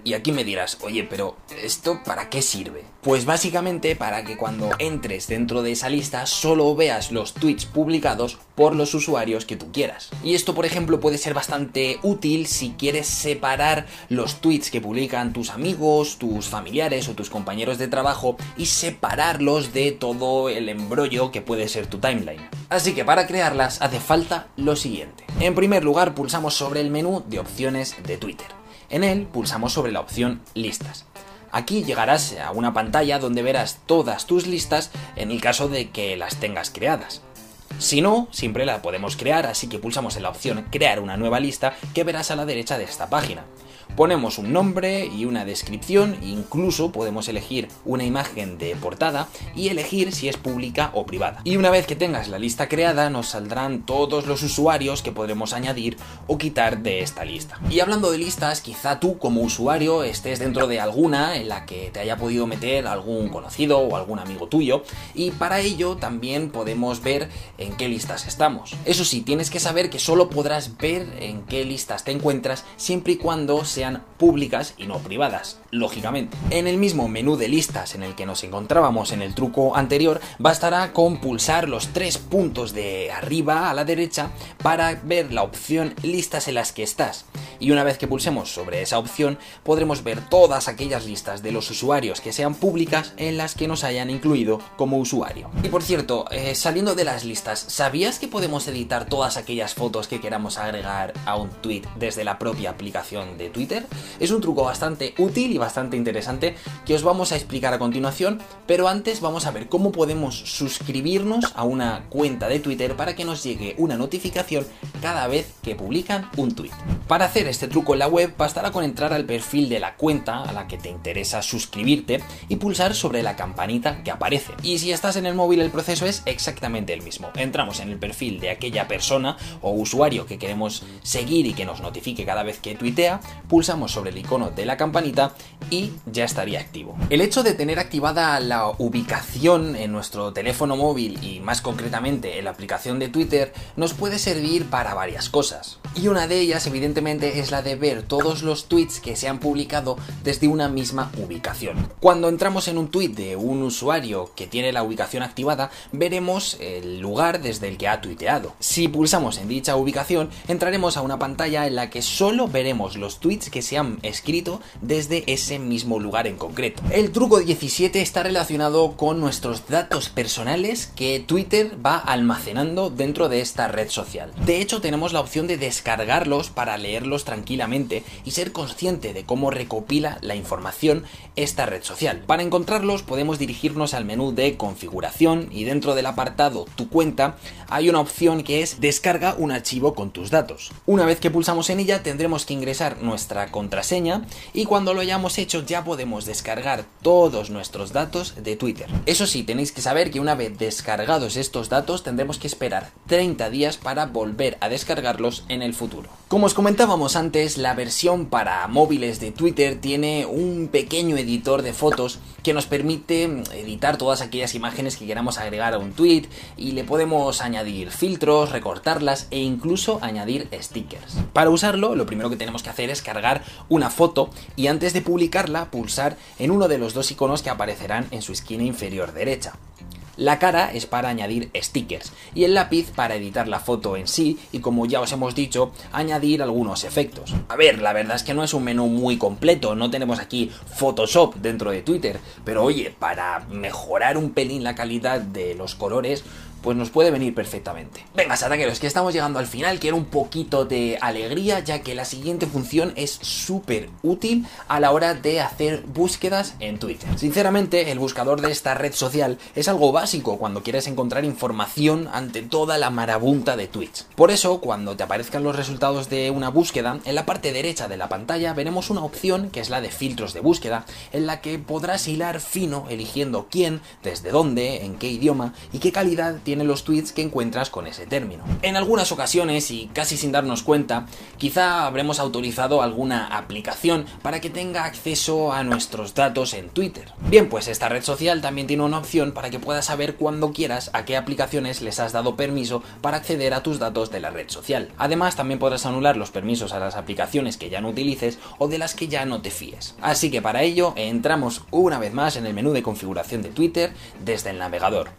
Y aquí me dirás, oye, pero ¿esto para qué sirve? Pues básicamente para que cuando entres dentro de esa lista solo veas los tweets publicados por los usuarios que tú quieras. Y esto, por ejemplo, puede ser bastante útil si quieres separar los tweets que publican tus amigos, tus familiares o tus compañeros de trabajo y separarlos de todo el embrollo que puede ser tu timeline. Así que para crearlas hace falta lo siguiente. En primer lugar, pulsamos sobre el menú de opciones de Twitter. En él pulsamos sobre la opción listas. Aquí llegarás a una pantalla donde verás todas tus listas en el caso de que las tengas creadas. Si no, siempre la podemos crear, así que pulsamos en la opción crear una nueva lista que verás a la derecha de esta página. Ponemos un nombre y una descripción, incluso podemos elegir una imagen de portada y elegir si es pública o privada. Y una vez que tengas la lista creada, nos saldrán todos los usuarios que podremos añadir o quitar de esta lista. Y hablando de listas, quizá tú como usuario estés dentro de alguna en la que te haya podido meter algún conocido o algún amigo tuyo, y para ello también podemos ver en qué listas estamos. Eso sí, tienes que saber que solo podrás ver en qué listas te encuentras siempre y cuando públicas y no privadas, lógicamente. En el mismo menú de listas en el que nos encontrábamos en el truco anterior, bastará con pulsar los tres puntos de arriba a la derecha para ver la opción listas en las que estás. Y una vez que pulsemos sobre esa opción, podremos ver todas aquellas listas de los usuarios que sean públicas en las que nos hayan incluido como usuario. Y por cierto, eh, saliendo de las listas, ¿sabías que podemos editar todas aquellas fotos que queramos agregar a un tweet desde la propia aplicación de Twitter? Es un truco bastante útil y bastante interesante que os vamos a explicar a continuación, pero antes vamos a ver cómo podemos suscribirnos a una cuenta de Twitter para que nos llegue una notificación cada vez que publican un tweet. Para hacer este truco en la web bastará con entrar al perfil de la cuenta a la que te interesa suscribirte y pulsar sobre la campanita que aparece. Y si estás en el móvil el proceso es exactamente el mismo. Entramos en el perfil de aquella persona o usuario que queremos seguir y que nos notifique cada vez que tuitea, pulsamos sobre el icono de la campanita y ya estaría activo. El hecho de tener activada la ubicación en nuestro teléfono móvil y más concretamente en la aplicación de Twitter nos puede servir para varias cosas. Y una de ellas evidentemente es la de ver todos los tweets que se han publicado desde una misma ubicación. Cuando entramos en un tweet de un usuario que tiene la ubicación activada, veremos el lugar desde el que ha tuiteado. Si pulsamos en dicha ubicación, entraremos a una pantalla en la que solo veremos los tweets que se han escrito desde ese mismo lugar en concreto. El truco 17 está relacionado con nuestros datos personales que Twitter va almacenando dentro de esta red social. De hecho, tenemos la opción de descargarlos para leerlos tranquilamente y ser consciente de cómo recopila la información esta red social. Para encontrarlos podemos dirigirnos al menú de configuración y dentro del apartado tu cuenta hay una opción que es descarga un archivo con tus datos. Una vez que pulsamos en ella tendremos que ingresar nuestra contraseña y cuando lo hayamos hecho ya podemos descargar todos nuestros datos de Twitter. Eso sí, tenéis que saber que una vez descargados estos datos tendremos que esperar 30 días para volver a descargarlos en el futuro. Como os comentábamos antes, la versión para móviles de Twitter tiene un pequeño editor de fotos que nos permite editar todas aquellas imágenes que queramos agregar a un tweet y le podemos añadir filtros, recortarlas e incluso añadir stickers. Para usarlo, lo primero que tenemos que hacer es cargar una foto y antes de publicarla pulsar en uno de los dos iconos que aparecerán en su esquina inferior derecha. La cara es para añadir stickers y el lápiz para editar la foto en sí y como ya os hemos dicho, añadir algunos efectos. A ver, la verdad es que no es un menú muy completo, no tenemos aquí Photoshop dentro de Twitter, pero oye, para mejorar un pelín la calidad de los colores, pues nos puede venir perfectamente. Venga, sataqueros, que estamos llegando al final, quiero un poquito de alegría, ya que la siguiente función es súper útil a la hora de hacer búsquedas en Twitter. Sinceramente, el buscador de esta red social es algo básico cuando quieres encontrar información ante toda la marabunta de tweets. Por eso, cuando te aparezcan los resultados de una búsqueda, en la parte derecha de la pantalla veremos una opción que es la de filtros de búsqueda, en la que podrás hilar fino eligiendo quién, desde dónde, en qué idioma y qué calidad tiene tiene los tweets que encuentras con ese término. En algunas ocasiones, y casi sin darnos cuenta, quizá habremos autorizado alguna aplicación para que tenga acceso a nuestros datos en Twitter. Bien, pues esta red social también tiene una opción para que puedas saber cuando quieras a qué aplicaciones les has dado permiso para acceder a tus datos de la red social. Además, también podrás anular los permisos a las aplicaciones que ya no utilices o de las que ya no te fíes. Así que para ello entramos una vez más en el menú de configuración de Twitter desde el navegador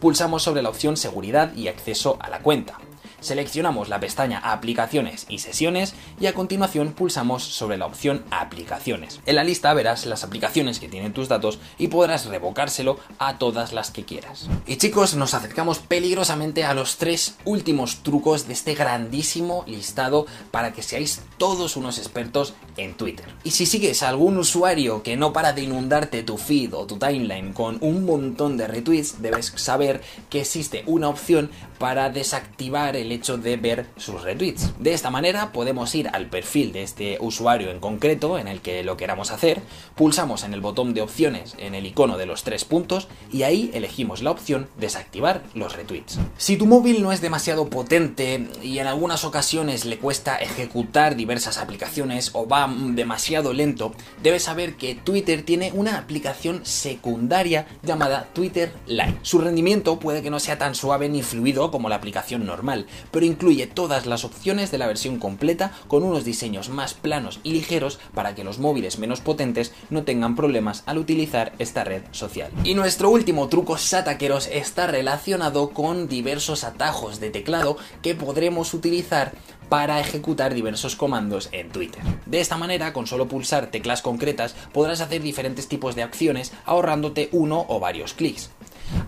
pulsamos sobre la opción Seguridad y acceso a la cuenta seleccionamos la pestaña Aplicaciones y Sesiones y a continuación pulsamos sobre la opción Aplicaciones. En la lista verás las aplicaciones que tienen tus datos y podrás revocárselo a todas las que quieras. Y chicos, nos acercamos peligrosamente a los tres últimos trucos de este grandísimo listado para que seáis todos unos expertos en Twitter. Y si sigues algún usuario que no para de inundarte tu feed o tu timeline con un montón de retweets, debes saber que existe una opción para desactivar el hecho de ver sus retweets. De esta manera podemos ir al perfil de este usuario en concreto en el que lo queramos hacer, pulsamos en el botón de opciones en el icono de los tres puntos y ahí elegimos la opción desactivar los retweets. Si tu móvil no es demasiado potente y en algunas ocasiones le cuesta ejecutar diversas aplicaciones o va demasiado lento, debes saber que Twitter tiene una aplicación secundaria llamada Twitter Lite. Su rendimiento puede que no sea tan suave ni fluido como la aplicación normal, pero incluye todas las opciones de la versión completa con unos diseños más planos y ligeros para que los móviles menos potentes no tengan problemas al utilizar esta red social. Y nuestro último truco sataqueros está relacionado con diversos atajos de teclado que podremos utilizar para ejecutar diversos comandos en Twitter. De esta manera, con solo pulsar teclas concretas, podrás hacer diferentes tipos de acciones ahorrándote uno o varios clics.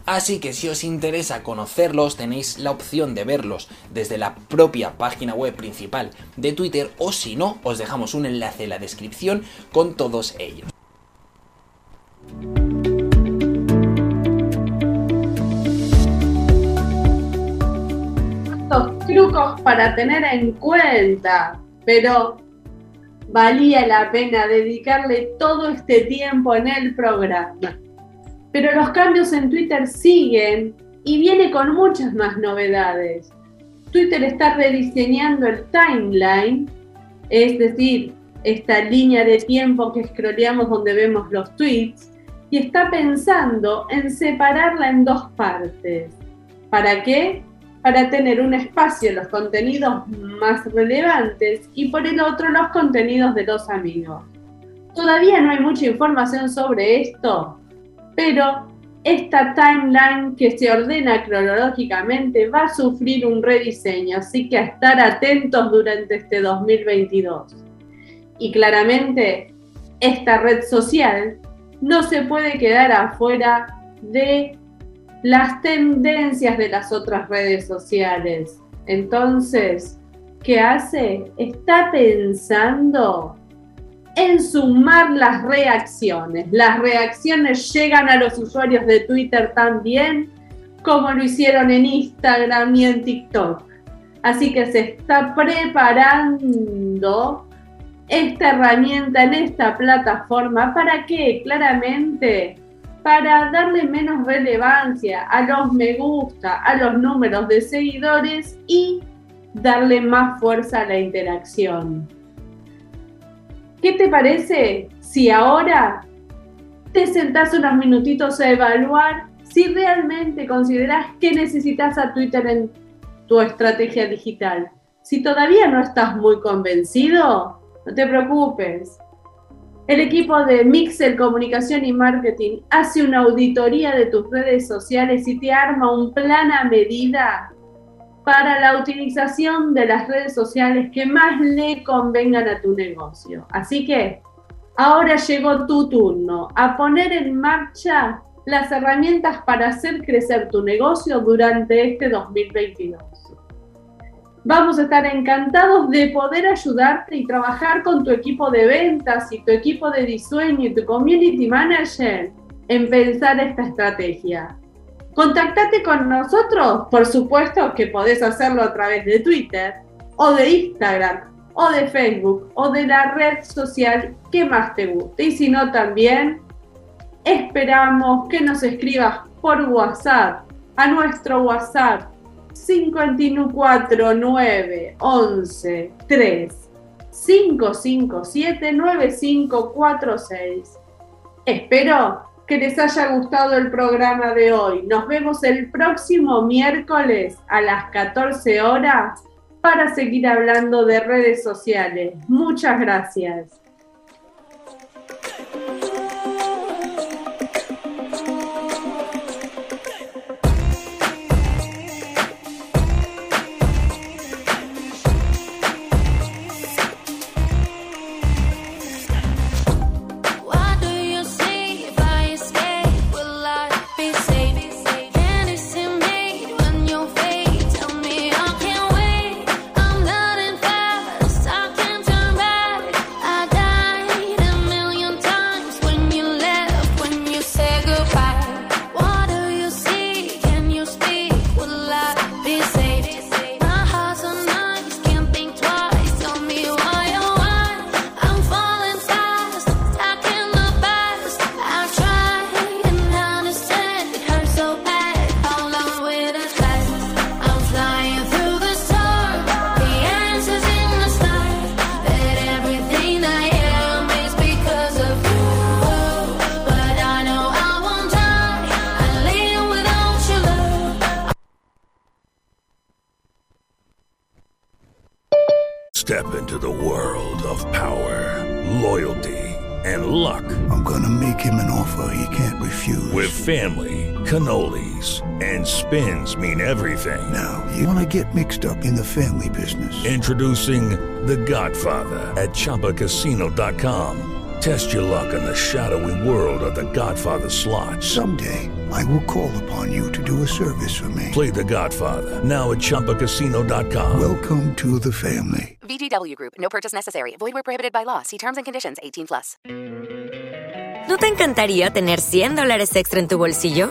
Así que si os interesa conocerlos, tenéis la opción de verlos desde la propia página web principal de Twitter o si no, os dejamos un enlace en la descripción con todos ellos. Trucos para tener en cuenta, pero valía la pena dedicarle todo este tiempo en el programa. Pero los cambios en Twitter siguen y viene con muchas más novedades. Twitter está rediseñando el timeline, es decir, esta línea de tiempo que scrolleamos donde vemos los tweets, y está pensando en separarla en dos partes. ¿Para qué? Para tener un espacio los contenidos más relevantes y por el otro los contenidos de los amigos. Todavía no hay mucha información sobre esto, pero esta timeline que se ordena cronológicamente va a sufrir un rediseño, así que a estar atentos durante este 2022. Y claramente, esta red social no se puede quedar afuera de las tendencias de las otras redes sociales. Entonces, ¿qué hace? Está pensando en sumar las reacciones. Las reacciones llegan a los usuarios de Twitter también, como lo hicieron en Instagram y en TikTok. Así que se está preparando esta herramienta en esta plataforma para qué? Claramente para darle menos relevancia a los me gusta, a los números de seguidores y darle más fuerza a la interacción. ¿Qué te parece si ahora te sentás unos minutitos a evaluar si realmente consideras que necesitas a Twitter en tu estrategia digital? Si todavía no estás muy convencido, no te preocupes. El equipo de Mixel Comunicación y Marketing hace una auditoría de tus redes sociales y te arma un plan a medida para la utilización de las redes sociales que más le convengan a tu negocio. Así que ahora llegó tu turno a poner en marcha las herramientas para hacer crecer tu negocio durante este 2022. Vamos a estar encantados de poder ayudarte y trabajar con tu equipo de ventas y tu equipo de diseño y tu community manager en pensar esta estrategia. Contactate con nosotros, por supuesto que podés hacerlo a través de Twitter o de Instagram o de Facebook o de la red social que más te guste. Y si no, también esperamos que nos escribas por WhatsApp a nuestro WhatsApp 549 11 3 557 9546. Espero que les haya gustado el programa de hoy. Nos vemos el próximo miércoles a las 14 horas para seguir hablando de redes sociales. Muchas gracias. Everything. Now, you wanna get mixed up in the family business. Introducing The Godfather at ChumbaCasino.com. Test your luck in the shadowy world of the Godfather slot. Someday, I will call upon you to do a service for me. Play the Godfather, now at ChumbaCasino.com. Welcome to the family. VGW Group, no purchase necessary. Void where prohibited by law. See terms and conditions 18 plus. ¿No te encantaría tener 100 dólares extra en tu bolsillo?